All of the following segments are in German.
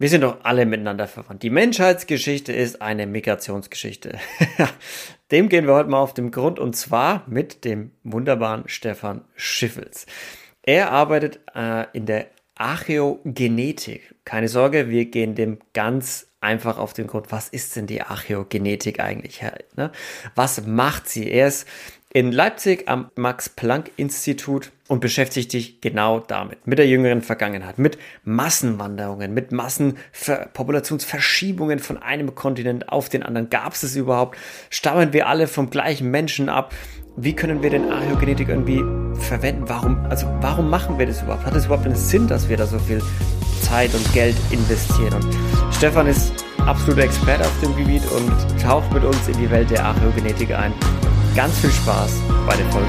Wir sind doch alle miteinander verwandt. Die Menschheitsgeschichte ist eine Migrationsgeschichte. dem gehen wir heute mal auf den Grund und zwar mit dem wunderbaren Stefan Schiffels. Er arbeitet äh, in der Archäogenetik. Keine Sorge, wir gehen dem ganz einfach auf den Grund. Was ist denn die Archäogenetik eigentlich? Ne? Was macht sie? Er ist in Leipzig am Max-Planck-Institut und beschäftigt dich genau damit, mit der jüngeren Vergangenheit, mit Massenwanderungen, mit Massenpopulationsverschiebungen von einem Kontinent auf den anderen. Gab es es überhaupt? Stammen wir alle vom gleichen Menschen ab? Wie können wir denn Archäogenetik irgendwie verwenden? Warum, also warum machen wir das überhaupt? Hat es überhaupt einen Sinn, dass wir da so viel Zeit und Geld investieren? Und Stefan ist absoluter Experte auf dem Gebiet und taucht mit uns in die Welt der Archäogenetik ein. Ganz viel Spaß bei der Folge.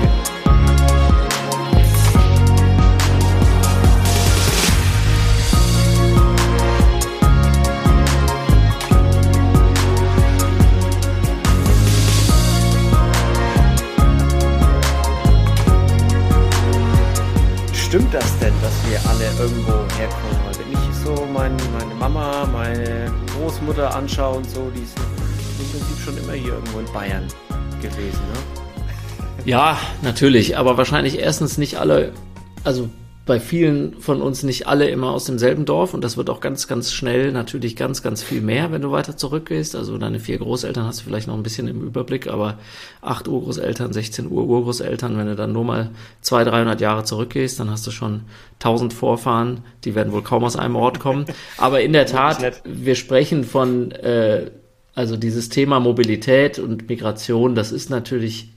Stimmt das denn, dass wir alle irgendwo herkommen? Weil wenn ich so mein, meine Mama, meine Großmutter anschaue und so, die sind im Prinzip schon immer hier irgendwo in Bayern gewesen, ne? Ja, natürlich, aber wahrscheinlich erstens nicht alle, also bei vielen von uns nicht alle immer aus demselben Dorf und das wird auch ganz, ganz schnell natürlich ganz, ganz viel mehr, wenn du weiter zurückgehst. Also deine vier Großeltern hast du vielleicht noch ein bisschen im Überblick, aber acht Urgroßeltern, 16 Ur Urgroßeltern, wenn du dann nur mal zwei, 300 Jahre zurückgehst, dann hast du schon 1000 Vorfahren, die werden wohl kaum aus einem Ort kommen. Aber in der Tat, wir sprechen von äh, also dieses Thema Mobilität und Migration, das ist natürlich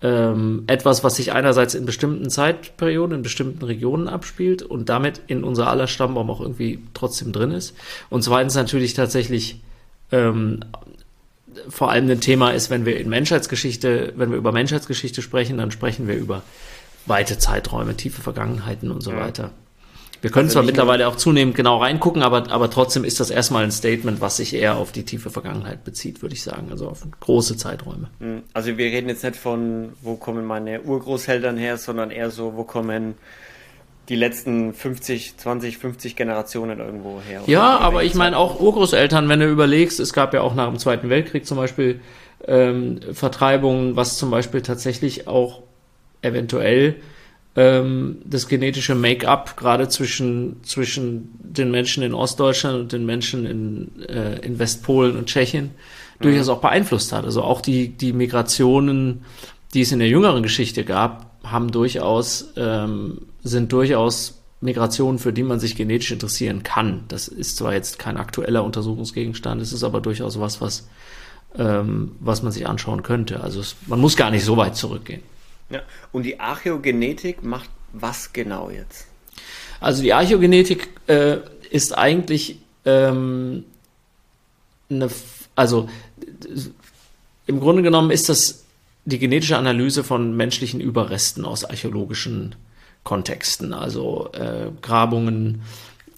ähm, etwas, was sich einerseits in bestimmten Zeitperioden, in bestimmten Regionen abspielt und damit in unser aller Stammbaum auch irgendwie trotzdem drin ist. Und zweitens natürlich tatsächlich ähm, vor allem ein Thema ist, wenn wir in Menschheitsgeschichte, wenn wir über Menschheitsgeschichte sprechen, dann sprechen wir über weite Zeiträume, tiefe Vergangenheiten und so ja. weiter. Wir können also zwar mittlerweile auch zunehmend genau reingucken, aber, aber trotzdem ist das erstmal ein Statement, was sich eher auf die tiefe Vergangenheit bezieht, würde ich sagen, also auf große Zeiträume. Hm, also wir reden jetzt nicht von, wo kommen meine Urgroßeltern her, sondern eher so, wo kommen die letzten 50, 20, 50 Generationen irgendwo her. Ja, aber ich meine auch Urgroßeltern, wenn du überlegst, es gab ja auch nach dem Zweiten Weltkrieg zum Beispiel ähm, Vertreibungen, was zum Beispiel tatsächlich auch eventuell ähm, das genetische Make-up gerade zwischen, zwischen den Menschen in Ostdeutschland und den Menschen in, äh, in Westpolen und Tschechien mhm. durchaus auch beeinflusst hat. Also auch die, die Migrationen, die es in der jüngeren Geschichte gab, haben durchaus, ähm, sind durchaus Migrationen, für die man sich genetisch interessieren kann. Das ist zwar jetzt kein aktueller Untersuchungsgegenstand, es ist aber durchaus was, was, ähm, was man sich anschauen könnte. Also es, man muss gar nicht so weit zurückgehen. Ja. Und die Archäogenetik macht was genau jetzt? Also die Archäogenetik äh, ist eigentlich ähm, eine, also im Grunde genommen ist das die genetische Analyse von menschlichen Überresten aus archäologischen Kontexten, also äh, Grabungen,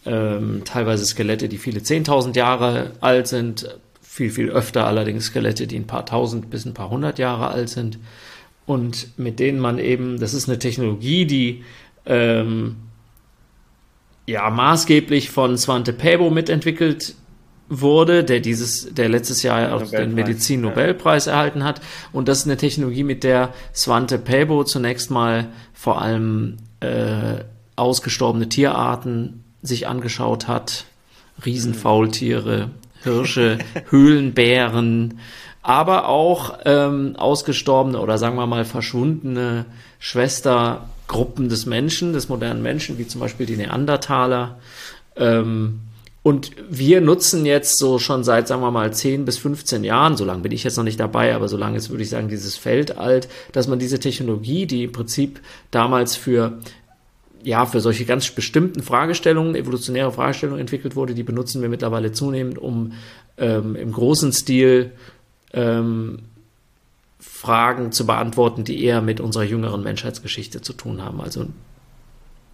ähm, teilweise Skelette, die viele zehntausend Jahre alt sind, viel, viel öfter allerdings Skelette, die ein paar tausend bis ein paar hundert Jahre alt sind und mit denen man eben, das ist eine Technologie, die ähm, ja maßgeblich von Svante Pääbo mitentwickelt wurde, der dieses, der letztes Jahr auch den Medizin-Nobelpreis ja. erhalten hat. Und das ist eine Technologie, mit der Svante Pääbo zunächst mal vor allem äh, ausgestorbene Tierarten sich angeschaut hat. Riesenfaultiere, Hirsche, Höhlenbären, aber auch ähm, ausgestorbene oder sagen wir mal verschwundene Schwestergruppen des Menschen, des modernen Menschen, wie zum Beispiel die Neandertaler. Ähm, und wir nutzen jetzt so schon seit, sagen wir mal, 10 bis 15 Jahren, so lange bin ich jetzt noch nicht dabei, aber so lange ist, würde ich sagen, dieses Feld alt, dass man diese Technologie, die im Prinzip damals für ja, für solche ganz bestimmten Fragestellungen, evolutionäre Fragestellungen entwickelt wurde, die benutzen wir mittlerweile zunehmend, um ähm, im großen Stil ähm, Fragen zu beantworten, die eher mit unserer jüngeren Menschheitsgeschichte zu tun haben. Also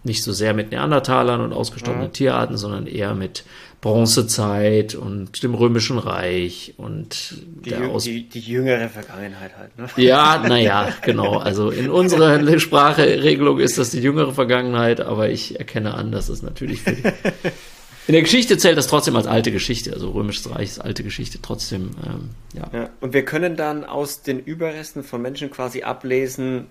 nicht so sehr mit Neandertalern und ausgestorbenen mhm. Tierarten, sondern eher mit Bronzezeit und dem Römischen Reich und die, der die, die jüngere Vergangenheit halt. Ne? Ja, naja, genau. Also in unserer Spracheregelung ist das die jüngere Vergangenheit, aber ich erkenne an, dass es natürlich für die, In der Geschichte zählt das trotzdem als alte Geschichte, also Römisches Reich ist alte Geschichte trotzdem. Ähm, ja. ja. Und wir können dann aus den Überresten von Menschen quasi ablesen,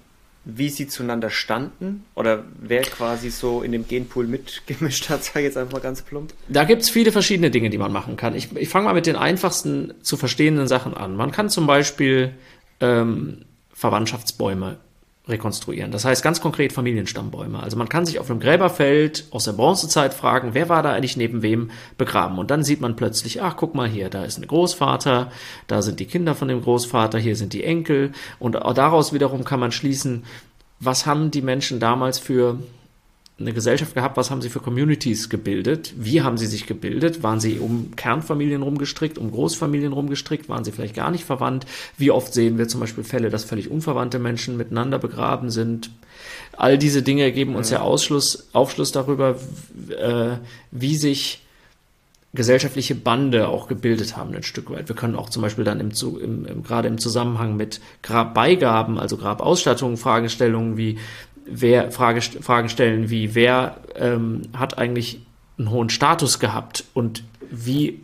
wie sie zueinander standen oder wer quasi so in dem Genpool mitgemischt hat, sage ich jetzt einfach mal ganz plump. Da gibt es viele verschiedene Dinge, die man machen kann. Ich, ich fange mal mit den einfachsten zu verstehenden Sachen an. Man kann zum Beispiel ähm, Verwandtschaftsbäume rekonstruieren. Das heißt ganz konkret Familienstammbäume. Also man kann sich auf einem Gräberfeld aus der Bronzezeit fragen, wer war da eigentlich neben wem begraben? Und dann sieht man plötzlich, ach guck mal hier, da ist ein Großvater, da sind die Kinder von dem Großvater, hier sind die Enkel. Und daraus wiederum kann man schließen, was haben die Menschen damals für eine Gesellschaft gehabt, was haben sie für Communities gebildet, wie haben sie sich gebildet, waren sie um Kernfamilien rumgestrickt, um Großfamilien rumgestrickt, waren sie vielleicht gar nicht verwandt, wie oft sehen wir zum Beispiel Fälle, dass völlig unverwandte Menschen miteinander begraben sind. All diese Dinge geben uns ja, ja. Ausschluss, Aufschluss darüber, äh, wie sich gesellschaftliche Bande auch gebildet haben, ein Stück weit. Wir können auch zum Beispiel dann im, im, im gerade im Zusammenhang mit Grabbeigaben, also Grabausstattungen, Fragestellungen wie wer Frage, Fragen stellen wie, wer ähm, hat eigentlich einen hohen Status gehabt und wie,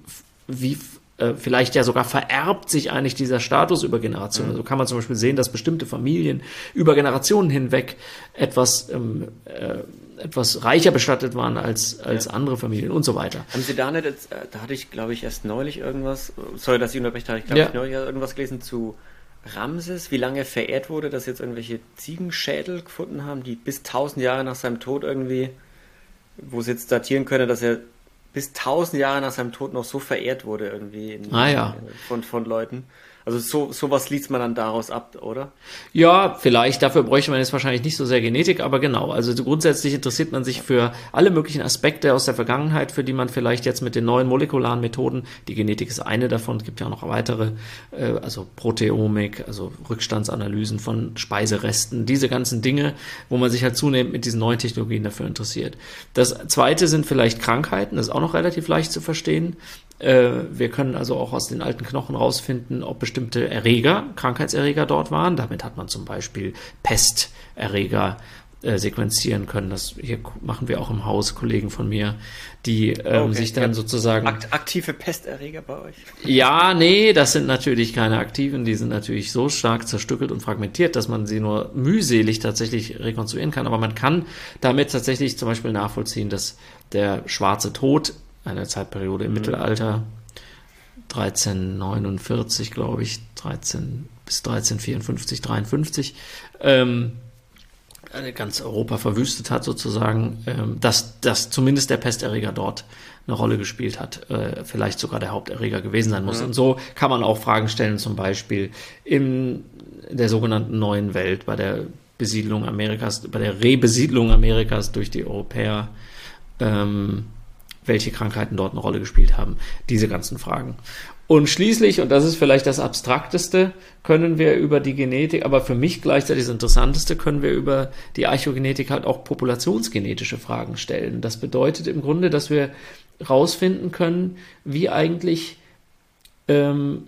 wie äh, vielleicht ja sogar vererbt sich eigentlich dieser Status über Generationen. Mhm. Also kann man zum Beispiel sehen, dass bestimmte Familien über Generationen hinweg etwas, ähm, äh, etwas reicher bestattet waren als, als ja. andere Familien und so weiter. Haben Sie da nicht, jetzt, äh, da hatte ich glaube ich erst neulich irgendwas, sorry, dass ich unterbreche, da hatte ich glaube ja. ich neulich irgendwas gelesen zu Ramses, wie lange er verehrt wurde, dass jetzt irgendwelche Ziegenschädel gefunden haben, die bis 1000 Jahre nach seinem Tod irgendwie, wo sie jetzt datieren können, dass er bis 1000 Jahre nach seinem Tod noch so verehrt wurde irgendwie in, ah, ja. von, von Leuten. Also so sowas liest man dann daraus ab, oder? Ja, vielleicht. Dafür bräuchte man jetzt wahrscheinlich nicht so sehr Genetik, aber genau. Also grundsätzlich interessiert man sich für alle möglichen Aspekte aus der Vergangenheit, für die man vielleicht jetzt mit den neuen molekularen Methoden, die Genetik ist eine davon, es gibt ja auch noch weitere, äh, also Proteomik, also Rückstandsanalysen von Speiseresten, diese ganzen Dinge, wo man sich halt zunehmend mit diesen neuen Technologien dafür interessiert. Das zweite sind vielleicht Krankheiten, das ist auch noch relativ leicht zu verstehen. Äh, wir können also auch aus den alten Knochen rausfinden, ob bestimmte Erreger, Krankheitserreger dort waren. Damit hat man zum Beispiel Pesterreger äh, sequenzieren können. Das hier machen wir auch im Haus, Kollegen von mir, die ähm, okay. sich dann sozusagen. aktive Pesterreger bei euch? Ja, nee, das sind natürlich keine aktiven, die sind natürlich so stark zerstückelt und fragmentiert, dass man sie nur mühselig tatsächlich rekonstruieren kann. Aber man kann damit tatsächlich zum Beispiel nachvollziehen, dass der schwarze Tod eine Zeitperiode im mhm. Mittelalter, 1349, glaube ich, 13 bis 1354, 53, ähm, ganz Europa verwüstet hat sozusagen, ähm, dass, dass zumindest der Pesterreger dort eine Rolle gespielt hat, äh, vielleicht sogar der Haupterreger gewesen sein muss. Mhm. Und so kann man auch Fragen stellen, zum Beispiel in der sogenannten neuen Welt, bei der Besiedlung Amerikas, bei der Rebesiedlung Amerikas durch die Europäer, ähm, welche Krankheiten dort eine Rolle gespielt haben. Diese ganzen Fragen. Und schließlich, und das ist vielleicht das Abstrakteste, können wir über die Genetik, aber für mich gleichzeitig das Interessanteste, können wir über die Archäogenetik halt auch populationsgenetische Fragen stellen. Das bedeutet im Grunde, dass wir herausfinden können, wie eigentlich ähm,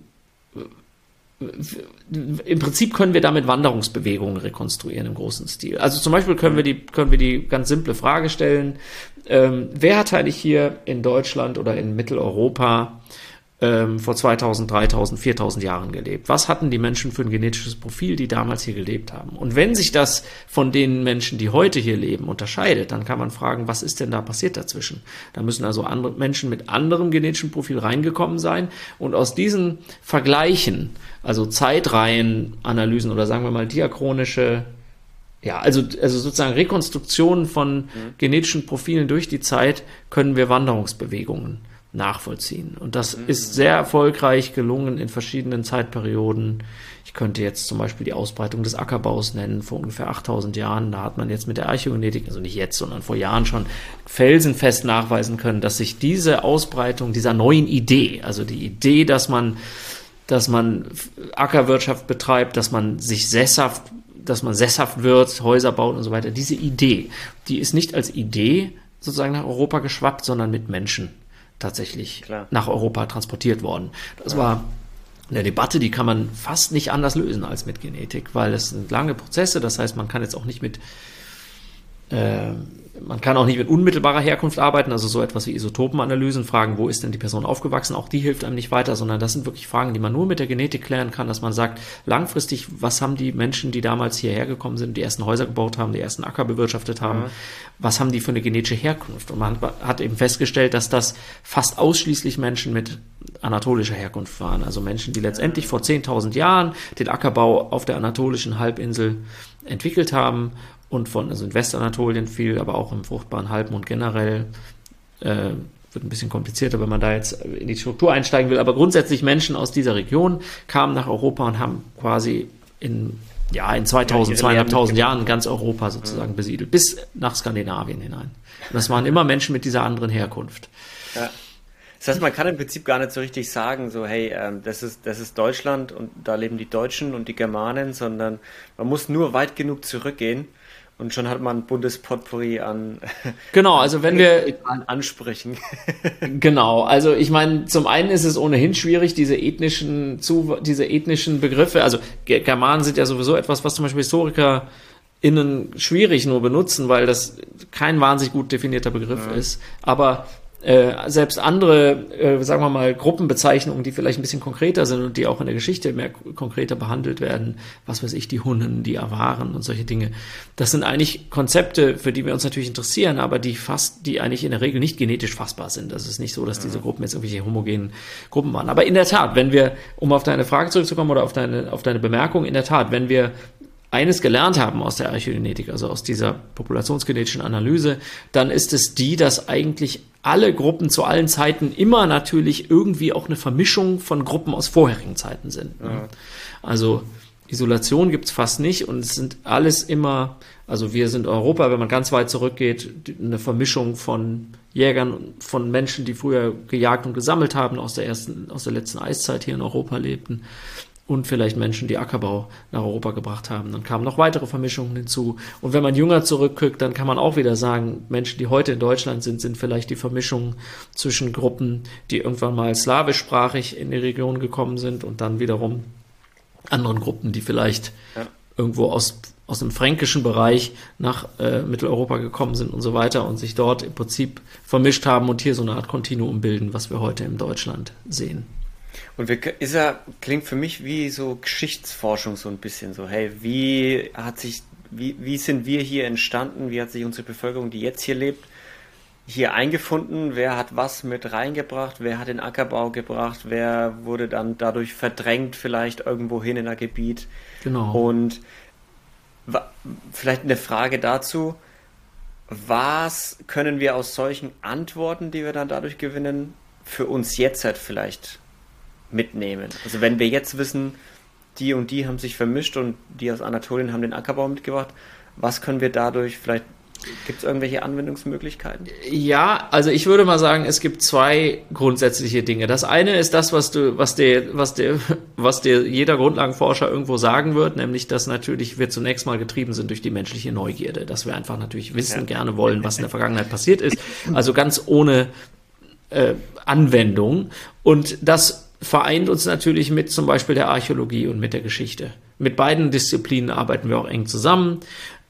im Prinzip können wir damit Wanderungsbewegungen rekonstruieren im großen Stil. Also zum Beispiel können wir die, können wir die ganz simple Frage stellen, ähm, wer hat eigentlich hier in Deutschland oder in Mitteleuropa ähm, vor 2000, 3000, 4000 Jahren gelebt? Was hatten die Menschen für ein genetisches Profil, die damals hier gelebt haben? Und wenn sich das von den Menschen, die heute hier leben, unterscheidet, dann kann man fragen, was ist denn da passiert dazwischen? Da müssen also andere Menschen mit anderem genetischen Profil reingekommen sein und aus diesen Vergleichen, also Zeitreihenanalysen oder sagen wir mal diachronische ja, also, also sozusagen Rekonstruktionen von mhm. genetischen Profilen durch die Zeit können wir Wanderungsbewegungen nachvollziehen. Und das mhm. ist sehr erfolgreich gelungen in verschiedenen Zeitperioden. Ich könnte jetzt zum Beispiel die Ausbreitung des Ackerbaus nennen vor ungefähr 8000 Jahren. Da hat man jetzt mit der Archäogenetik, also nicht jetzt, sondern vor Jahren schon felsenfest nachweisen können, dass sich diese Ausbreitung dieser neuen Idee, also die Idee, dass man dass man Ackerwirtschaft betreibt, dass man sich sesshaft dass man sesshaft wird, Häuser baut und so weiter. Diese Idee, die ist nicht als Idee sozusagen nach Europa geschwappt, sondern mit Menschen tatsächlich Klar. nach Europa transportiert worden. Das war eine Debatte, die kann man fast nicht anders lösen als mit Genetik, weil es sind lange Prozesse. Das heißt, man kann jetzt auch nicht mit äh, man kann auch nicht mit unmittelbarer Herkunft arbeiten, also so etwas wie Isotopenanalysen, fragen, wo ist denn die Person aufgewachsen, auch die hilft einem nicht weiter, sondern das sind wirklich Fragen, die man nur mit der Genetik klären kann, dass man sagt, langfristig, was haben die Menschen, die damals hierher gekommen sind, die ersten Häuser gebaut haben, die ersten Acker bewirtschaftet haben, mhm. was haben die für eine genetische Herkunft? Und man hat eben festgestellt, dass das fast ausschließlich Menschen mit anatolischer Herkunft waren, also Menschen, die letztendlich vor 10.000 Jahren den Ackerbau auf der anatolischen Halbinsel entwickelt haben und von, also in Westanatolien viel, aber auch im fruchtbaren Halbmond generell. Äh, wird ein bisschen komplizierter, wenn man da jetzt in die Struktur einsteigen will. Aber grundsätzlich Menschen aus dieser Region kamen nach Europa und haben quasi in, ja, in 2000, ja, 2500 Jahren ganz Europa sozusagen ja. besiedelt, bis nach Skandinavien hinein. Und das waren immer Menschen mit dieser anderen Herkunft. Ja. Das heißt, man kann im Prinzip gar nicht so richtig sagen, so, hey, ähm, das, ist, das ist Deutschland und da leben die Deutschen und die Germanen, sondern man muss nur weit genug zurückgehen und schon hat man ein buntes Potpourri an. Genau, also wenn wir. Ansprechen. genau, also ich meine, zum einen ist es ohnehin schwierig, diese ethnischen, diese ethnischen Begriffe, also Germanen sind ja sowieso etwas, was zum Beispiel Historiker innen schwierig nur benutzen, weil das kein wahnsinnig gut definierter Begriff ja. ist. Aber äh, selbst andere, äh, sagen wir mal, Gruppenbezeichnungen, die vielleicht ein bisschen konkreter sind und die auch in der Geschichte mehr konkreter behandelt werden, was weiß ich, die Hunnen, die Awaren und solche Dinge. Das sind eigentlich Konzepte, für die wir uns natürlich interessieren, aber die fast, die eigentlich in der Regel nicht genetisch fassbar sind. Das ist nicht so, dass diese Gruppen jetzt irgendwelche homogenen Gruppen waren. Aber in der Tat, wenn wir, um auf deine Frage zurückzukommen oder auf deine, auf deine Bemerkung, in der Tat, wenn wir eines gelernt haben aus der Archäogenetik, also aus dieser populationsgenetischen Analyse, dann ist es die, dass eigentlich alle Gruppen zu allen Zeiten immer natürlich irgendwie auch eine Vermischung von Gruppen aus vorherigen Zeiten sind. Ne? Ja. Also Isolation gibt's fast nicht und es sind alles immer, also wir sind Europa, wenn man ganz weit zurückgeht, eine Vermischung von Jägern, von Menschen, die früher gejagt und gesammelt haben, aus der ersten, aus der letzten Eiszeit hier in Europa lebten und vielleicht Menschen, die Ackerbau nach Europa gebracht haben. Dann kamen noch weitere Vermischungen hinzu. Und wenn man jünger zurückguckt, dann kann man auch wieder sagen, Menschen, die heute in Deutschland sind, sind vielleicht die Vermischung zwischen Gruppen, die irgendwann mal slawischsprachig in die Region gekommen sind und dann wiederum anderen Gruppen, die vielleicht ja. irgendwo aus aus dem fränkischen Bereich nach äh, Mitteleuropa gekommen sind und so weiter und sich dort im Prinzip vermischt haben und hier so eine Art Kontinuum bilden, was wir heute in Deutschland sehen. Und wir, ist er, klingt für mich wie so Geschichtsforschung so ein bisschen so, hey, wie hat sich, wie, wie sind wir hier entstanden, wie hat sich unsere Bevölkerung, die jetzt hier lebt, hier eingefunden, wer hat was mit reingebracht, wer hat den Ackerbau gebracht, wer wurde dann dadurch verdrängt vielleicht irgendwo hin in ein Gebiet. Genau. Und vielleicht eine Frage dazu, was können wir aus solchen Antworten, die wir dann dadurch gewinnen, für uns jetzt halt vielleicht mitnehmen. Also wenn wir jetzt wissen, die und die haben sich vermischt und die aus Anatolien haben den Ackerbau mitgebracht, was können wir dadurch vielleicht Gibt es irgendwelche Anwendungsmöglichkeiten? Ja, also ich würde mal sagen, es gibt zwei grundsätzliche Dinge. Das eine ist das, was du, was dir, was dir, was dir jeder Grundlagenforscher irgendwo sagen wird, nämlich, dass natürlich wir zunächst mal getrieben sind durch die menschliche Neugierde, dass wir einfach natürlich wissen, ja. gerne wollen, was in der Vergangenheit passiert ist. Also ganz ohne äh, Anwendung. Und das vereint uns natürlich mit zum Beispiel der Archäologie und mit der Geschichte. Mit beiden Disziplinen arbeiten wir auch eng zusammen.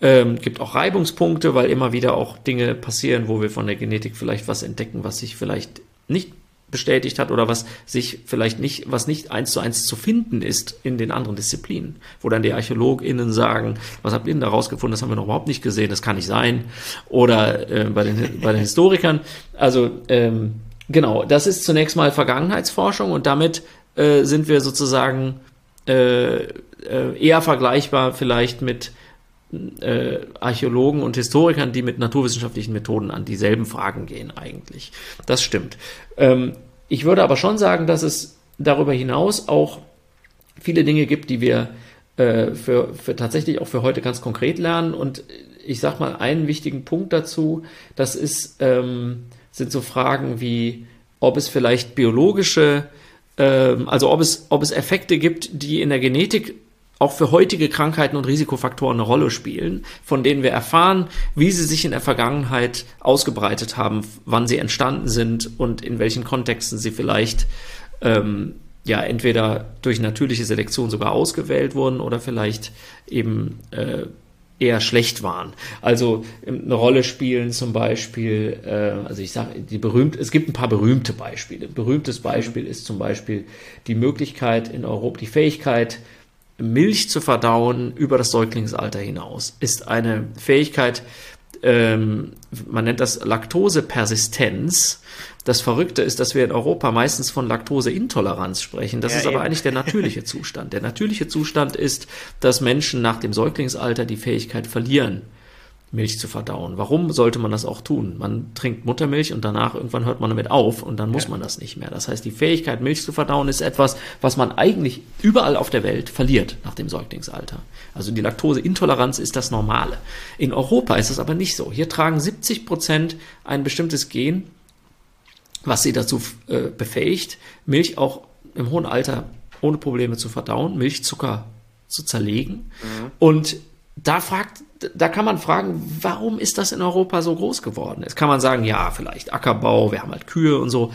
Ähm, gibt auch Reibungspunkte, weil immer wieder auch Dinge passieren, wo wir von der Genetik vielleicht was entdecken, was sich vielleicht nicht bestätigt hat oder was sich vielleicht nicht, was nicht eins zu eins zu finden ist in den anderen Disziplinen, wo dann die ArchäologInnen sagen, was habt ihr denn da rausgefunden, das haben wir noch überhaupt nicht gesehen, das kann nicht sein. Oder äh, bei, den, bei den Historikern. Also ähm, Genau, das ist zunächst mal Vergangenheitsforschung und damit äh, sind wir sozusagen äh, äh, eher vergleichbar vielleicht mit äh, Archäologen und Historikern, die mit naturwissenschaftlichen Methoden an dieselben Fragen gehen eigentlich. Das stimmt. Ähm, ich würde aber schon sagen, dass es darüber hinaus auch viele Dinge gibt, die wir äh, für, für tatsächlich auch für heute ganz konkret lernen. Und ich sage mal einen wichtigen Punkt dazu, das ist ähm, sind so Fragen wie, ob es vielleicht biologische, ähm, also ob es, ob es Effekte gibt, die in der Genetik auch für heutige Krankheiten und Risikofaktoren eine Rolle spielen, von denen wir erfahren, wie sie sich in der Vergangenheit ausgebreitet haben, wann sie entstanden sind und in welchen Kontexten sie vielleicht ähm, ja entweder durch natürliche Selektion sogar ausgewählt wurden oder vielleicht eben äh, eher schlecht waren. Also ähm, eine Rolle spielen zum Beispiel, äh, also ich sage, die berühmt, es gibt ein paar berühmte Beispiele. Ein berühmtes Beispiel ist zum Beispiel die Möglichkeit in Europa, die Fähigkeit, Milch zu verdauen über das Säuglingsalter hinaus, ist eine Fähigkeit, ähm, man nennt das Laktosepersistenz. Das Verrückte ist, dass wir in Europa meistens von Laktoseintoleranz sprechen. Das ja, ist aber eben. eigentlich der natürliche Zustand. Der natürliche Zustand ist, dass Menschen nach dem Säuglingsalter die Fähigkeit verlieren, Milch zu verdauen. Warum sollte man das auch tun? Man trinkt Muttermilch und danach irgendwann hört man damit auf und dann muss ja. man das nicht mehr. Das heißt, die Fähigkeit, Milch zu verdauen, ist etwas, was man eigentlich überall auf der Welt verliert nach dem Säuglingsalter. Also die Laktoseintoleranz ist das Normale. In Europa ist es aber nicht so. Hier tragen 70 Prozent ein bestimmtes Gen, was sie dazu äh, befähigt, Milch auch im hohen Alter ohne Probleme zu verdauen, Milchzucker zu zerlegen. Mhm. Und da fragt, da kann man fragen, warum ist das in Europa so groß geworden? Jetzt kann man sagen, ja, vielleicht Ackerbau, wir haben halt Kühe und so.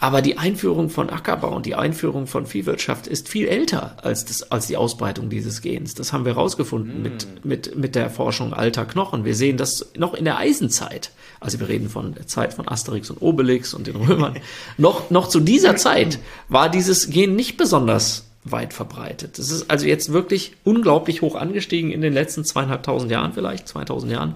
Aber die Einführung von Ackerbau und die Einführung von Viehwirtschaft ist viel älter als, das, als die Ausbreitung dieses Gens. Das haben wir herausgefunden mm. mit, mit, mit der Forschung alter Knochen. Wir sehen das noch in der Eisenzeit. Also wir reden von der Zeit von Asterix und Obelix und den Römern. noch, noch zu dieser Zeit war dieses Gen nicht besonders weit verbreitet. Das ist also jetzt wirklich unglaublich hoch angestiegen in den letzten zweieinhalbtausend Jahren vielleicht, 2000 Jahren.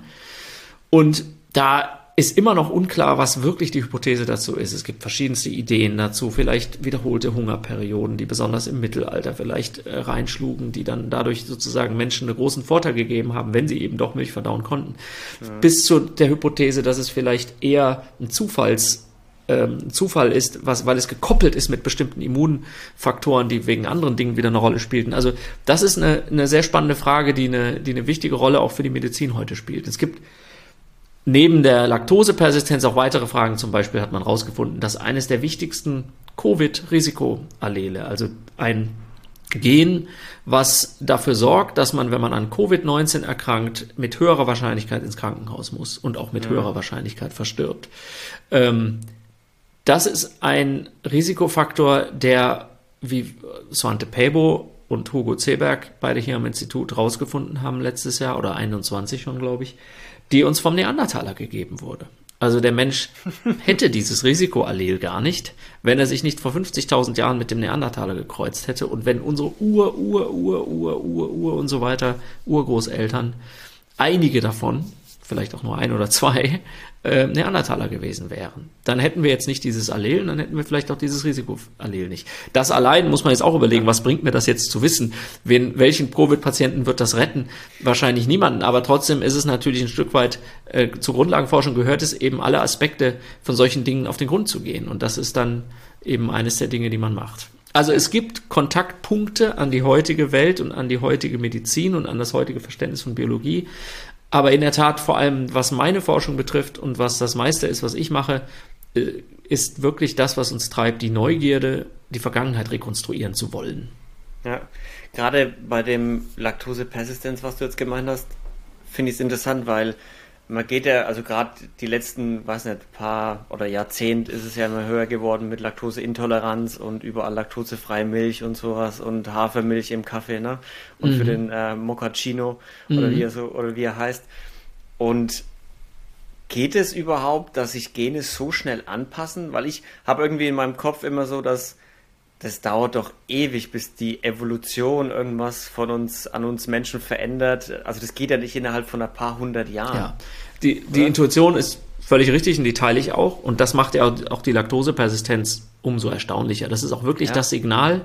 Und da ist immer noch unklar, was wirklich die Hypothese dazu ist. Es gibt verschiedenste Ideen dazu, vielleicht wiederholte Hungerperioden, die besonders im Mittelalter vielleicht äh, reinschlugen, die dann dadurch sozusagen Menschen einen großen Vorteil gegeben haben, wenn sie eben doch Milch verdauen konnten. Ja. Bis zu der Hypothese, dass es vielleicht eher ein Zufalls ähm, Zufall ist, was, weil es gekoppelt ist mit bestimmten Immunfaktoren, die wegen anderen Dingen wieder eine Rolle spielten. Also das ist eine, eine sehr spannende Frage, die eine, die eine wichtige Rolle auch für die Medizin heute spielt. Es gibt neben der Laktosepersistenz auch weitere Fragen. Zum Beispiel hat man herausgefunden, dass eines der wichtigsten Covid-Risikoallele, also ein Gen, was dafür sorgt, dass man, wenn man an Covid-19 erkrankt, mit höherer Wahrscheinlichkeit ins Krankenhaus muss und auch mit ja. höherer Wahrscheinlichkeit verstirbt. Ähm, das ist ein Risikofaktor, der, wie Svante Pebo und Hugo Zeberg beide hier am Institut rausgefunden haben letztes Jahr oder 21 schon, glaube ich, die uns vom Neandertaler gegeben wurde. Also der Mensch hätte dieses Risikoallel gar nicht, wenn er sich nicht vor 50.000 Jahren mit dem Neandertaler gekreuzt hätte und wenn unsere Ur, Ur, Ur, Ur, Ur, Ur und so weiter Urgroßeltern, einige davon, vielleicht auch nur ein oder zwei, äh, Neandertaler gewesen wären. Dann hätten wir jetzt nicht dieses Allel, dann hätten wir vielleicht auch dieses Risikoallel nicht. Das allein muss man jetzt auch überlegen, was bringt mir das jetzt zu wissen? Wen, welchen Covid-Patienten wird das retten? Wahrscheinlich niemanden, aber trotzdem ist es natürlich ein Stück weit, äh, zur Grundlagenforschung gehört es eben alle Aspekte von solchen Dingen auf den Grund zu gehen. Und das ist dann eben eines der Dinge, die man macht. Also es gibt Kontaktpunkte an die heutige Welt und an die heutige Medizin und an das heutige Verständnis von Biologie. Aber in der Tat, vor allem was meine Forschung betrifft und was das meiste ist, was ich mache, äh, ist wirklich das, was uns treibt, die Neugierde, die Vergangenheit rekonstruieren zu wollen. Ja, gerade bei dem Laktosepersistenz, was du jetzt gemeint hast, finde ich es interessant, weil man geht ja, also gerade die letzten, weiß nicht, paar oder Jahrzehnt ist es ja immer höher geworden mit Laktoseintoleranz und überall laktosefreie Milch und sowas und Hafermilch im Kaffee, ne? Und mhm. für den äh, Moccacino mhm. oder wie er so oder wie er heißt. Und geht es überhaupt, dass sich Gene so schnell anpassen? Weil ich habe irgendwie in meinem Kopf immer so, dass das dauert doch ewig, bis die Evolution irgendwas von uns an uns Menschen verändert. Also das geht ja nicht innerhalb von ein paar hundert Jahren. Ja. Die, die Intuition ist völlig richtig und die teile ich auch. Und das macht ja auch die Laktosepersistenz umso erstaunlicher. Das ist auch wirklich ja. das Signal,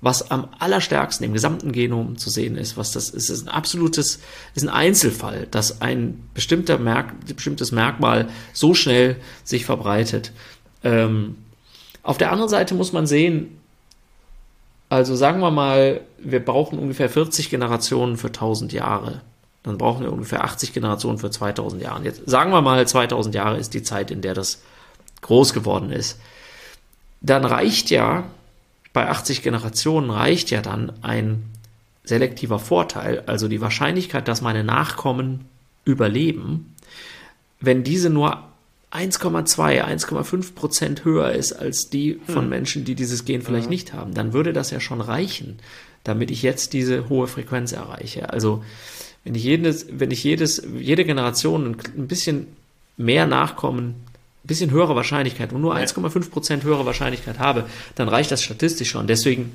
was am allerstärksten im gesamten Genom zu sehen ist. Was das ist, ist ein absolutes, ist ein Einzelfall, dass ein bestimmter Merk, bestimmtes Merkmal so schnell sich verbreitet. Ähm, auf der anderen Seite muss man sehen, also sagen wir mal, wir brauchen ungefähr 40 Generationen für 1000 Jahre. Dann brauchen wir ungefähr 80 Generationen für 2000 Jahre. Jetzt sagen wir mal, 2000 Jahre ist die Zeit, in der das groß geworden ist. Dann reicht ja, bei 80 Generationen reicht ja dann ein selektiver Vorteil, also die Wahrscheinlichkeit, dass meine Nachkommen überleben, wenn diese nur 1,2, 1,5 Prozent höher ist als die von hm. Menschen, die dieses Gen vielleicht ja. nicht haben, dann würde das ja schon reichen, damit ich jetzt diese hohe Frequenz erreiche. Also wenn ich jedes, wenn ich jedes, jede Generation ein, bisschen mehr Nachkommen, ein bisschen höhere Wahrscheinlichkeit und nur 1,5 Prozent höhere Wahrscheinlichkeit habe, dann reicht das statistisch schon. Deswegen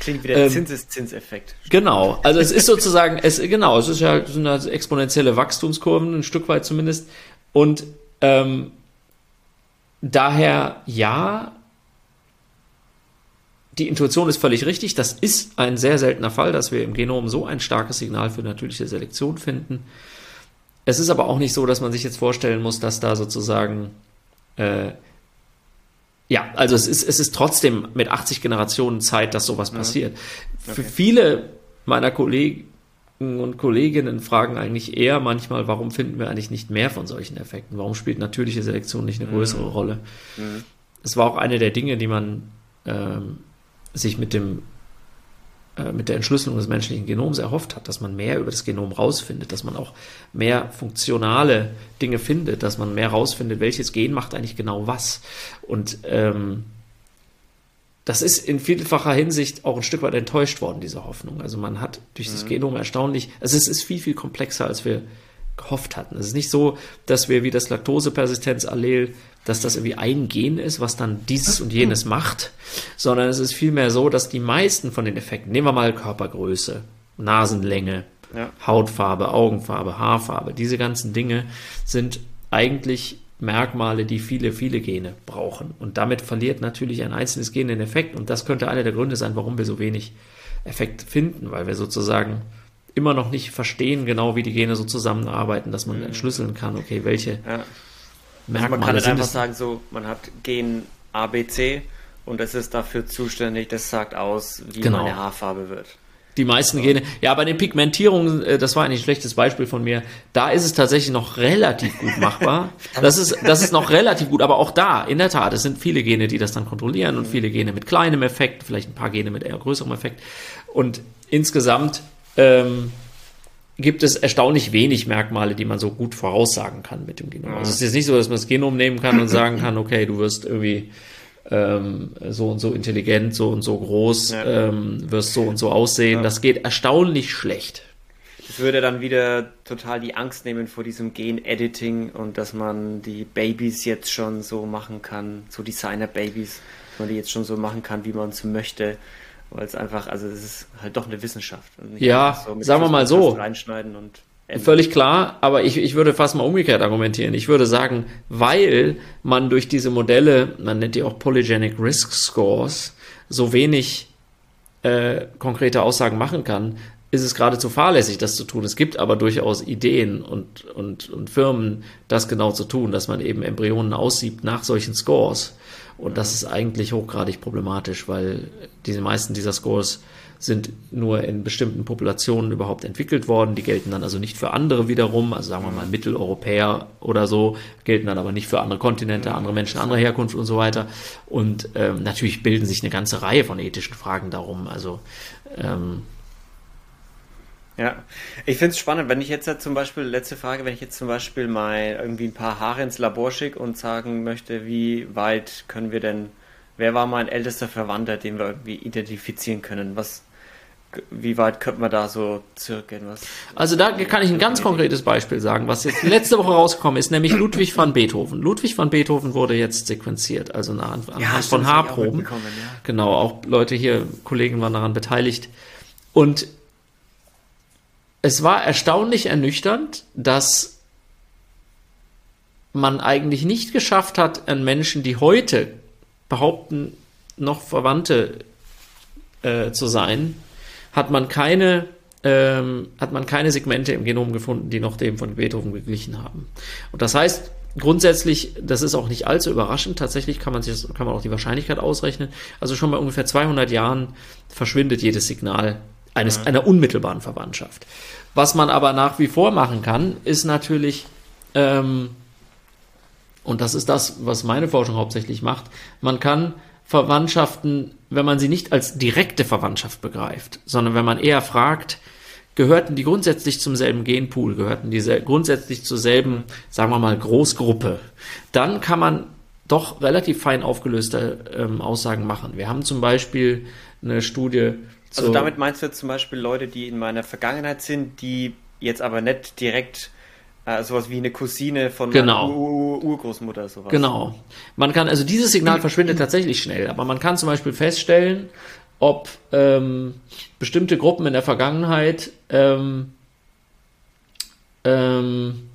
klingt wie der ähm, Zinseszinseffekt. Genau, also es ist sozusagen, es genau, es ist ja so eine exponentielle Wachstumskurven, ein Stück weit zumindest. Und ähm, daher ja, die Intuition ist völlig richtig. Das ist ein sehr seltener Fall, dass wir im Genom so ein starkes Signal für natürliche Selektion finden. Es ist aber auch nicht so, dass man sich jetzt vorstellen muss, dass da sozusagen äh, ja, also es ist, es ist trotzdem mit 80 Generationen Zeit, dass sowas mhm. passiert. Okay. Für viele meiner Kollegen und Kolleginnen fragen eigentlich eher manchmal, warum finden wir eigentlich nicht mehr von solchen Effekten? Warum spielt natürliche Selektion nicht eine mhm. größere mhm. Rolle? Mhm. Es war auch eine der Dinge, die man ähm, sich mit dem äh, mit der Entschlüsselung des menschlichen Genoms erhofft hat, dass man mehr über das Genom rausfindet, dass man auch mehr funktionale Dinge findet, dass man mehr rausfindet, welches Gen macht eigentlich genau was. Und ähm, das ist in vielfacher Hinsicht auch ein Stück weit enttäuscht worden, diese Hoffnung. Also man hat durch das mhm. Genom erstaunlich, also es ist viel, viel komplexer, als wir gehofft hatten. Es ist nicht so, dass wir wie das Laktosepersistenzallel dass das irgendwie ein Gen ist, was dann dieses und jenes macht, sondern es ist vielmehr so, dass die meisten von den Effekten, nehmen wir mal Körpergröße, Nasenlänge, ja. Hautfarbe, Augenfarbe, Haarfarbe, diese ganzen Dinge sind eigentlich Merkmale, die viele, viele Gene brauchen. Und damit verliert natürlich ein einzelnes Gen den Effekt. Und das könnte einer der Gründe sein, warum wir so wenig Effekt finden, weil wir sozusagen immer noch nicht verstehen, genau wie die Gene so zusammenarbeiten, dass man mhm. entschlüsseln kann, okay, welche ja. Merkmale. Also man kann nicht einfach sagen, so, man hat Gen ABC und es ist dafür zuständig, das sagt aus, wie genau. meine Haarfarbe wird. Die meisten. Gene. Ja, bei den Pigmentierungen, äh, das war eigentlich ein schlechtes Beispiel von mir. Da ist es tatsächlich noch relativ gut machbar. Das ist, das ist noch relativ gut, aber auch da, in der Tat, es sind viele Gene, die das dann kontrollieren und viele Gene mit kleinem Effekt, vielleicht ein paar Gene mit eher größerem Effekt. Und insgesamt ähm, gibt es erstaunlich wenig Merkmale, die man so gut voraussagen kann mit dem Genom. Also es ist jetzt nicht so, dass man das Genom nehmen kann und sagen kann, okay, du wirst irgendwie ähm, so und so intelligent, so und so groß, ja. ähm, wirst so und so aussehen. Ja. Das geht erstaunlich schlecht. Das würde dann wieder total die Angst nehmen vor diesem Gen-Editing und dass man die Babys jetzt schon so machen kann, so Designer-Babys, dass man die jetzt schon so machen kann, wie man es möchte weil es einfach, also es ist halt doch eine Wissenschaft. ja, so sagen wir mal so. Reinschneiden und Völlig klar, aber ich, ich würde fast mal umgekehrt argumentieren. Ich würde sagen, weil man durch diese Modelle, man nennt die auch Polygenic Risk Scores, so wenig äh, konkrete Aussagen machen kann, ist es geradezu fahrlässig, das zu tun. Es gibt aber durchaus Ideen und, und, und Firmen, das genau zu tun, dass man eben Embryonen aussiebt nach solchen Scores. Und das ist eigentlich hochgradig problematisch, weil diese meisten dieser Scores sind nur in bestimmten Populationen überhaupt entwickelt worden. Die gelten dann also nicht für andere wiederum, also sagen wir mal Mitteleuropäer oder so, gelten dann aber nicht für andere Kontinente, andere Menschen anderer Herkunft und so weiter. Und ähm, natürlich bilden sich eine ganze Reihe von ethischen Fragen darum. Also ähm, ja, ich finde es spannend, wenn ich jetzt ja zum Beispiel, letzte Frage, wenn ich jetzt zum Beispiel mal irgendwie ein paar Haare ins Labor schicke und sagen möchte, wie weit können wir denn, wer war mein ältester Verwandter, den wir irgendwie identifizieren können? Was, wie weit könnte man da so zurückgehen? Was, also da kann ich ein ganz konkretes Beispiel sagen, was jetzt letzte Woche rausgekommen ist, nämlich Ludwig van Beethoven. Ludwig van Beethoven wurde jetzt sequenziert, also anhand ja, von Haarproben. Ja. Genau, auch Leute hier, Kollegen waren daran beteiligt. Und es war erstaunlich ernüchternd, dass man eigentlich nicht geschafft hat, an Menschen, die heute behaupten, noch Verwandte äh, zu sein, hat man keine ähm, hat man keine Segmente im Genom gefunden, die noch dem von Beethoven geglichen haben. Und das heißt, grundsätzlich, das ist auch nicht allzu überraschend. Tatsächlich kann man sich, kann man auch die Wahrscheinlichkeit ausrechnen. Also schon bei ungefähr 200 Jahren verschwindet jedes Signal eines, ja. einer unmittelbaren Verwandtschaft. Was man aber nach wie vor machen kann, ist natürlich, ähm, und das ist das, was meine Forschung hauptsächlich macht, man kann Verwandtschaften, wenn man sie nicht als direkte Verwandtschaft begreift, sondern wenn man eher fragt, gehörten die grundsätzlich zum selben Genpool, gehörten die grundsätzlich zur selben, sagen wir mal, Großgruppe, dann kann man doch relativ fein aufgelöste ähm, Aussagen machen. Wir haben zum Beispiel eine Studie also damit meinst du jetzt zum Beispiel Leute, die in meiner Vergangenheit sind, die jetzt aber nicht direkt äh, sowas wie eine Cousine von Genau. -Ur Urgroßmutter sowas. Genau. Man kann, also dieses Signal verschwindet tatsächlich schnell, aber man kann zum Beispiel feststellen, ob ähm, bestimmte Gruppen in der Vergangenheit ähm, ähm,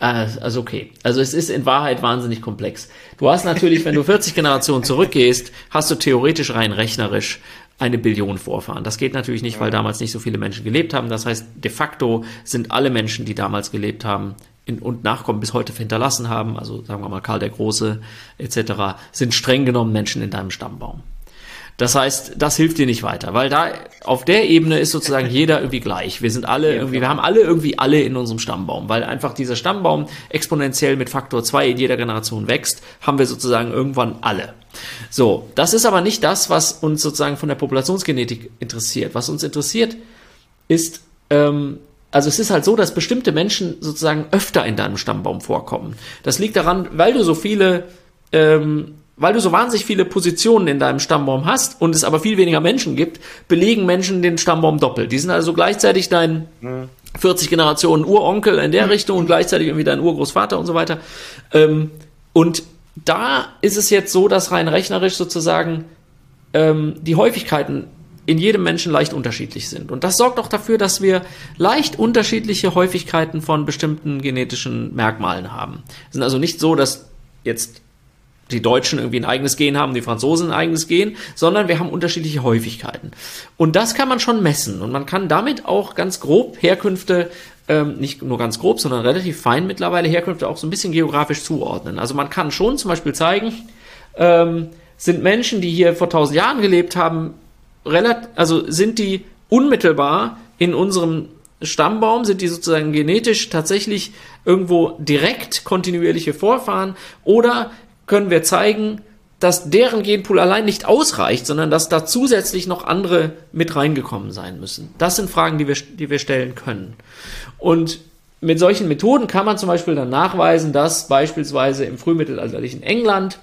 äh, also okay. Also es ist in Wahrheit wahnsinnig komplex. Du hast natürlich, wenn du 40 Generationen zurückgehst, hast du theoretisch rein rechnerisch eine Billion Vorfahren. Das geht natürlich nicht, weil damals nicht so viele Menschen gelebt haben. Das heißt, de facto sind alle Menschen, die damals gelebt haben in, und Nachkommen bis heute hinterlassen haben, also sagen wir mal Karl der Große etc., sind streng genommen Menschen in deinem Stammbaum. Das heißt, das hilft dir nicht weiter, weil da auf der Ebene ist sozusagen jeder irgendwie gleich. Wir sind alle irgendwie, wir haben alle irgendwie alle in unserem Stammbaum, weil einfach dieser Stammbaum exponentiell mit Faktor 2 in jeder Generation wächst, haben wir sozusagen irgendwann alle. So, das ist aber nicht das, was uns sozusagen von der Populationsgenetik interessiert. Was uns interessiert, ist, ähm, also es ist halt so, dass bestimmte Menschen sozusagen öfter in deinem Stammbaum vorkommen. Das liegt daran, weil du so viele ähm, weil du so wahnsinnig viele Positionen in deinem Stammbaum hast und es aber viel weniger Menschen gibt, belegen Menschen den Stammbaum doppelt. Die sind also gleichzeitig dein 40 Generationen Uronkel in der Richtung und gleichzeitig irgendwie dein Urgroßvater und so weiter. Ähm, und da ist es jetzt so, dass rein rechnerisch sozusagen ähm, die Häufigkeiten in jedem Menschen leicht unterschiedlich sind. Und das sorgt auch dafür, dass wir leicht unterschiedliche Häufigkeiten von bestimmten genetischen Merkmalen haben. Es sind also nicht so, dass jetzt die Deutschen irgendwie ein eigenes Gen haben, die Franzosen ein eigenes Gen, sondern wir haben unterschiedliche Häufigkeiten. Und das kann man schon messen. Und man kann damit auch ganz grob Herkünfte, ähm, nicht nur ganz grob, sondern relativ fein mittlerweile Herkünfte auch so ein bisschen geografisch zuordnen. Also man kann schon zum Beispiel zeigen, ähm, sind Menschen, die hier vor tausend Jahren gelebt haben, relativ, also sind die unmittelbar in unserem Stammbaum, sind die sozusagen genetisch tatsächlich irgendwo direkt kontinuierliche Vorfahren oder können wir zeigen, dass deren Genpool allein nicht ausreicht, sondern dass da zusätzlich noch andere mit reingekommen sein müssen. Das sind Fragen, die wir, die wir stellen können. Und mit solchen Methoden kann man zum Beispiel dann nachweisen, dass beispielsweise im frühmittelalterlichen England,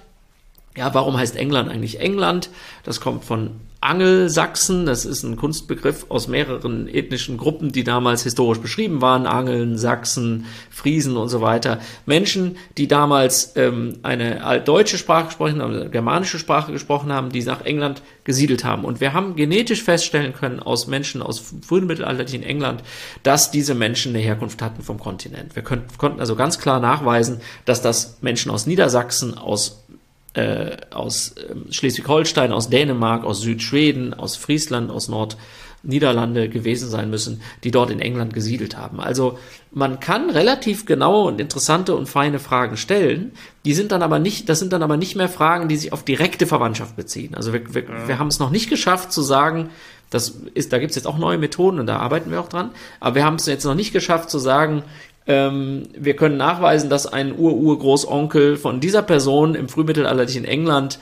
ja, warum heißt England eigentlich England? Das kommt von Angelsachsen, das ist ein Kunstbegriff aus mehreren ethnischen Gruppen, die damals historisch beschrieben waren, Angeln, Sachsen, Friesen und so weiter. Menschen, die damals ähm, eine altdeutsche Sprache gesprochen haben, eine germanische Sprache gesprochen haben, die nach England gesiedelt haben. Und wir haben genetisch feststellen können aus Menschen aus frühen mittelalterlichen England, dass diese Menschen eine Herkunft hatten vom Kontinent. Wir können, konnten also ganz klar nachweisen, dass das Menschen aus Niedersachsen, aus äh, aus äh, Schleswig-Holstein, aus Dänemark, aus Südschweden, aus Friesland, aus Nordniederlande gewesen sein müssen, die dort in England gesiedelt haben. Also man kann relativ genaue und interessante und feine Fragen stellen. Die sind dann aber nicht, das sind dann aber nicht mehr Fragen, die sich auf direkte Verwandtschaft beziehen. Also wir, wir, wir haben es noch nicht geschafft zu sagen, das ist, da gibt es jetzt auch neue Methoden und da arbeiten wir auch dran. Aber wir haben es jetzt noch nicht geschafft zu sagen, ähm, wir können nachweisen, dass ein Ur-Ur-Großonkel von dieser Person im frühmittelalterlichen England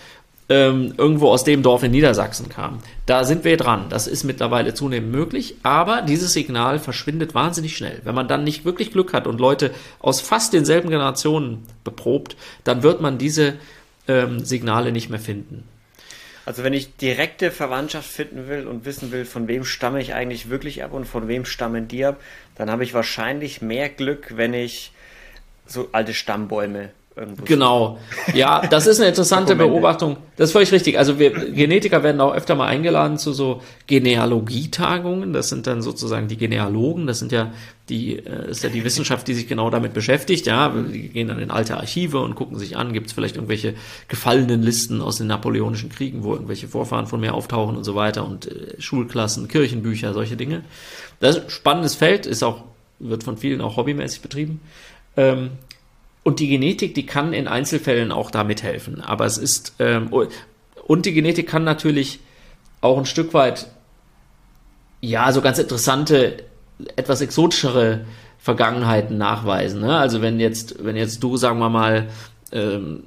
ähm, irgendwo aus dem Dorf in Niedersachsen kam. Da sind wir dran. Das ist mittlerweile zunehmend möglich, aber dieses Signal verschwindet wahnsinnig schnell. Wenn man dann nicht wirklich Glück hat und Leute aus fast denselben Generationen beprobt, dann wird man diese ähm, Signale nicht mehr finden. Also wenn ich direkte Verwandtschaft finden will und wissen will, von wem stamme ich eigentlich wirklich ab und von wem stammen die ab, dann habe ich wahrscheinlich mehr Glück, wenn ich so alte Stammbäume irgendwo Genau. Ja, das ist eine interessante Beobachtung. Das ist völlig richtig. Also wir Genetiker werden auch öfter mal eingeladen zu so Genealogietagungen. Das sind dann sozusagen die Genealogen. Das sind ja die, äh, ist ja die Wissenschaft, die sich genau damit beschäftigt. Ja, die gehen dann in alte Archive und gucken sich an, gibt es vielleicht irgendwelche gefallenen Listen aus den napoleonischen Kriegen, wo irgendwelche Vorfahren von mir auftauchen und so weiter und äh, Schulklassen, Kirchenbücher, solche Dinge. Das ist ein spannendes Feld, ist auch, wird von vielen auch hobbymäßig betrieben. Ähm, und die Genetik, die kann in Einzelfällen auch da mithelfen. Aber es ist, ähm, und die Genetik kann natürlich auch ein Stück weit, ja, so ganz interessante, etwas exotischere Vergangenheiten nachweisen. Ne? Also wenn jetzt, wenn jetzt du, sagen wir mal, ähm,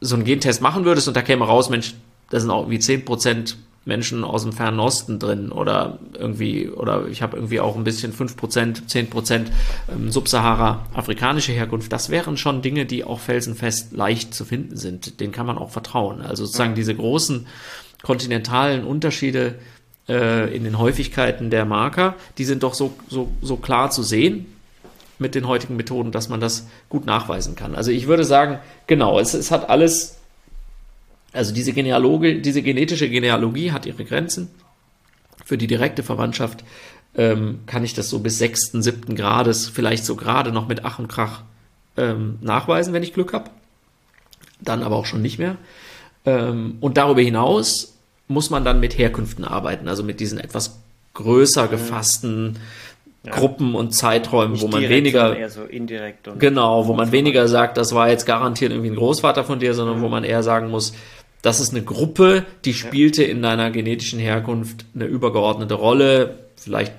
so einen Gentest machen würdest und da käme raus, Mensch, da sind auch irgendwie 10% Menschen aus dem Fernen Osten drin oder irgendwie, oder ich habe irgendwie auch ein bisschen 5%, 10% ähm, Subsahara afrikanische Herkunft. Das wären schon Dinge, die auch felsenfest leicht zu finden sind. Denen kann man auch vertrauen. Also sozusagen diese großen kontinentalen Unterschiede äh, in den Häufigkeiten der Marker, die sind doch so, so, so klar zu sehen mit den heutigen Methoden, dass man das gut nachweisen kann. Also ich würde sagen, genau, es, es hat alles, also diese Genealogie, diese genetische Genealogie hat ihre Grenzen. Für die direkte Verwandtschaft ähm, kann ich das so bis sechsten, siebten Grades, vielleicht so gerade noch mit Ach und Krach ähm, nachweisen, wenn ich Glück habe. Dann aber auch schon nicht mehr. Ähm, und darüber hinaus muss man dann mit Herkünften arbeiten, also mit diesen etwas größer mhm. gefassten ja. Gruppen und Zeiträumen, Nicht wo man weniger so indirekt genau, wo man weniger sagt, das war jetzt garantiert irgendwie ein Großvater von dir, sondern mhm. wo man eher sagen muss, das ist eine Gruppe, die spielte in deiner genetischen Herkunft eine übergeordnete Rolle. Vielleicht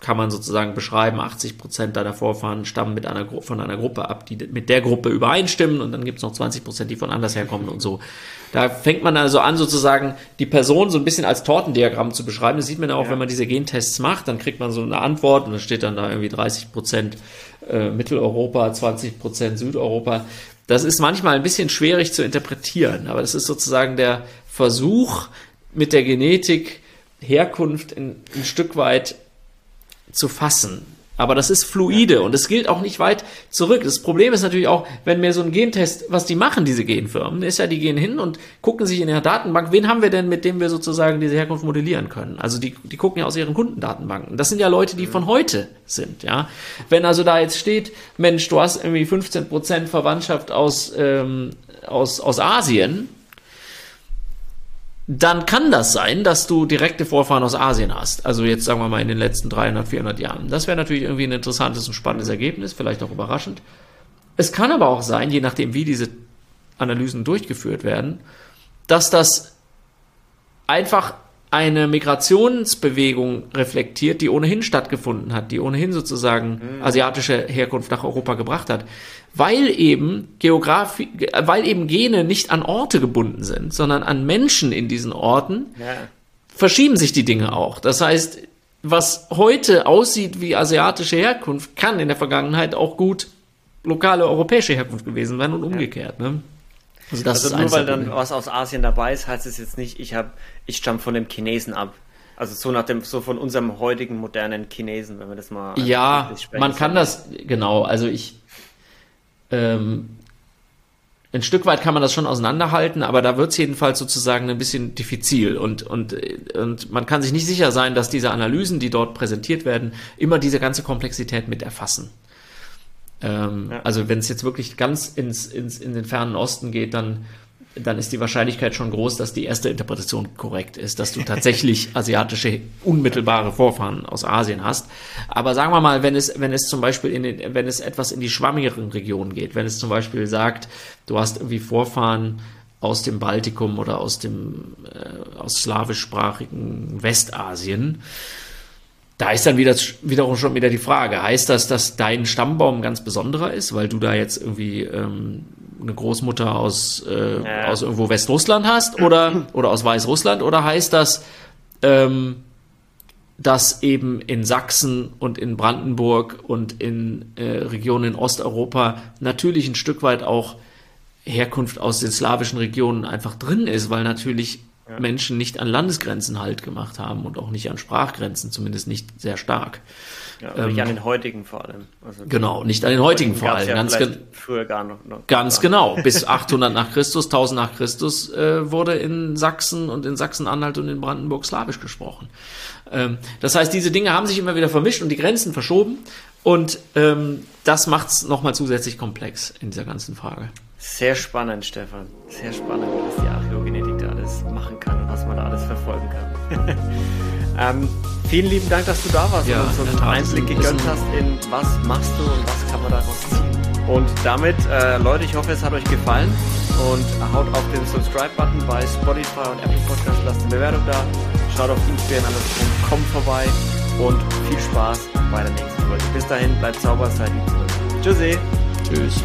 kann man sozusagen beschreiben, 80 Prozent deiner Vorfahren stammen mit einer, von einer Gruppe ab, die mit der Gruppe übereinstimmen und dann gibt es noch 20 Prozent, die von anders herkommen und so. Da fängt man also an, sozusagen die Person so ein bisschen als Tortendiagramm zu beschreiben. Das sieht man ja auch, ja. wenn man diese Gentests macht, dann kriegt man so eine Antwort und da steht dann da irgendwie 30 Prozent äh, Mitteleuropa, 20 Prozent Südeuropa. Das ist manchmal ein bisschen schwierig zu interpretieren, aber das ist sozusagen der Versuch, mit der Genetik Herkunft ein, ein Stück weit zu fassen. Aber das ist fluide und es gilt auch nicht weit zurück. Das Problem ist natürlich auch, wenn mir so ein Gentest, was die machen, diese Genfirmen, ist ja, die gehen hin und gucken sich in der Datenbank, wen haben wir denn, mit dem wir sozusagen diese Herkunft modellieren können. Also die, die gucken ja aus ihren Kundendatenbanken. Das sind ja Leute, die von heute sind, ja. Wenn also da jetzt steht, Mensch, du hast irgendwie 15% Verwandtschaft aus, ähm, aus, aus Asien, dann kann das sein, dass du direkte Vorfahren aus Asien hast. Also jetzt sagen wir mal in den letzten 300, 400 Jahren. Das wäre natürlich irgendwie ein interessantes und spannendes Ergebnis, vielleicht auch überraschend. Es kann aber auch sein, je nachdem, wie diese Analysen durchgeführt werden, dass das einfach eine Migrationsbewegung reflektiert, die ohnehin stattgefunden hat, die ohnehin sozusagen mhm. asiatische Herkunft nach Europa gebracht hat, weil eben Geografie, weil eben Gene nicht an Orte gebunden sind, sondern an Menschen in diesen Orten, ja. verschieben sich die Dinge auch. Das heißt, was heute aussieht wie asiatische Herkunft, kann in der Vergangenheit auch gut lokale europäische Herkunft gewesen sein und umgekehrt. Ne? Also, das also nur weil dann was aus Asien dabei ist, heißt es jetzt nicht, ich habe, ich stamme von dem Chinesen ab. Also so nach dem, so von unserem heutigen modernen Chinesen, wenn wir das mal. Ja, man kann das, genau, also ich, ähm, ein Stück weit kann man das schon auseinanderhalten, aber da wird es jedenfalls sozusagen ein bisschen diffizil und, und, und man kann sich nicht sicher sein, dass diese Analysen, die dort präsentiert werden, immer diese ganze Komplexität mit erfassen. Ähm, ja. Also wenn es jetzt wirklich ganz ins, ins, in den fernen Osten geht, dann, dann ist die Wahrscheinlichkeit schon groß, dass die erste Interpretation korrekt ist, dass du tatsächlich asiatische unmittelbare Vorfahren aus Asien hast. Aber sagen wir mal, wenn es, wenn es zum Beispiel in den, wenn es etwas in die schwammigeren Regionen geht, wenn es zum Beispiel sagt, du hast irgendwie Vorfahren aus dem Baltikum oder aus dem äh, aus slawischsprachigen Westasien, da ist dann wieder, wiederum schon wieder die Frage, heißt das, dass dein Stammbaum ganz besonderer ist, weil du da jetzt irgendwie ähm, eine Großmutter aus, äh, ja. aus irgendwo Westrussland hast oder, oder aus Weißrussland oder heißt das, ähm, dass eben in Sachsen und in Brandenburg und in äh, Regionen in Osteuropa natürlich ein Stück weit auch Herkunft aus den slawischen Regionen einfach drin ist, weil natürlich ja. Menschen nicht an Landesgrenzen halt gemacht haben und auch nicht an Sprachgrenzen, zumindest nicht sehr stark. Ja, ähm, nicht an den heutigen vor allem. Also genau, nicht an den heutigen vor allem. Ja ganz früher gar noch. noch ganz genau. Bis 800 nach Christus, 1000 nach Christus äh, wurde in Sachsen und in Sachsen-Anhalt und in Brandenburg Slawisch gesprochen. Ähm, das heißt, diese Dinge haben sich immer wieder vermischt und die Grenzen verschoben. Und ähm, das macht es nochmal zusätzlich komplex in dieser ganzen Frage. Sehr spannend, Stefan. Sehr spannend, was machen kann was man da alles verfolgen kann. ähm, vielen lieben Dank, dass du da warst ja, und uns so einen Einblick gegönnt hast in was machst du und was kann man daraus ziehen. Und damit, äh, Leute, ich hoffe, es hat euch gefallen und haut auf den Subscribe-Button bei Spotify und Apple Podcasts, lasst eine Bewertung da, schaut auf instagram.com vorbei und viel Spaß bei der nächsten Folge. Bis dahin, bleibt sauber, seid lieb. Tschüssi. Tschüss.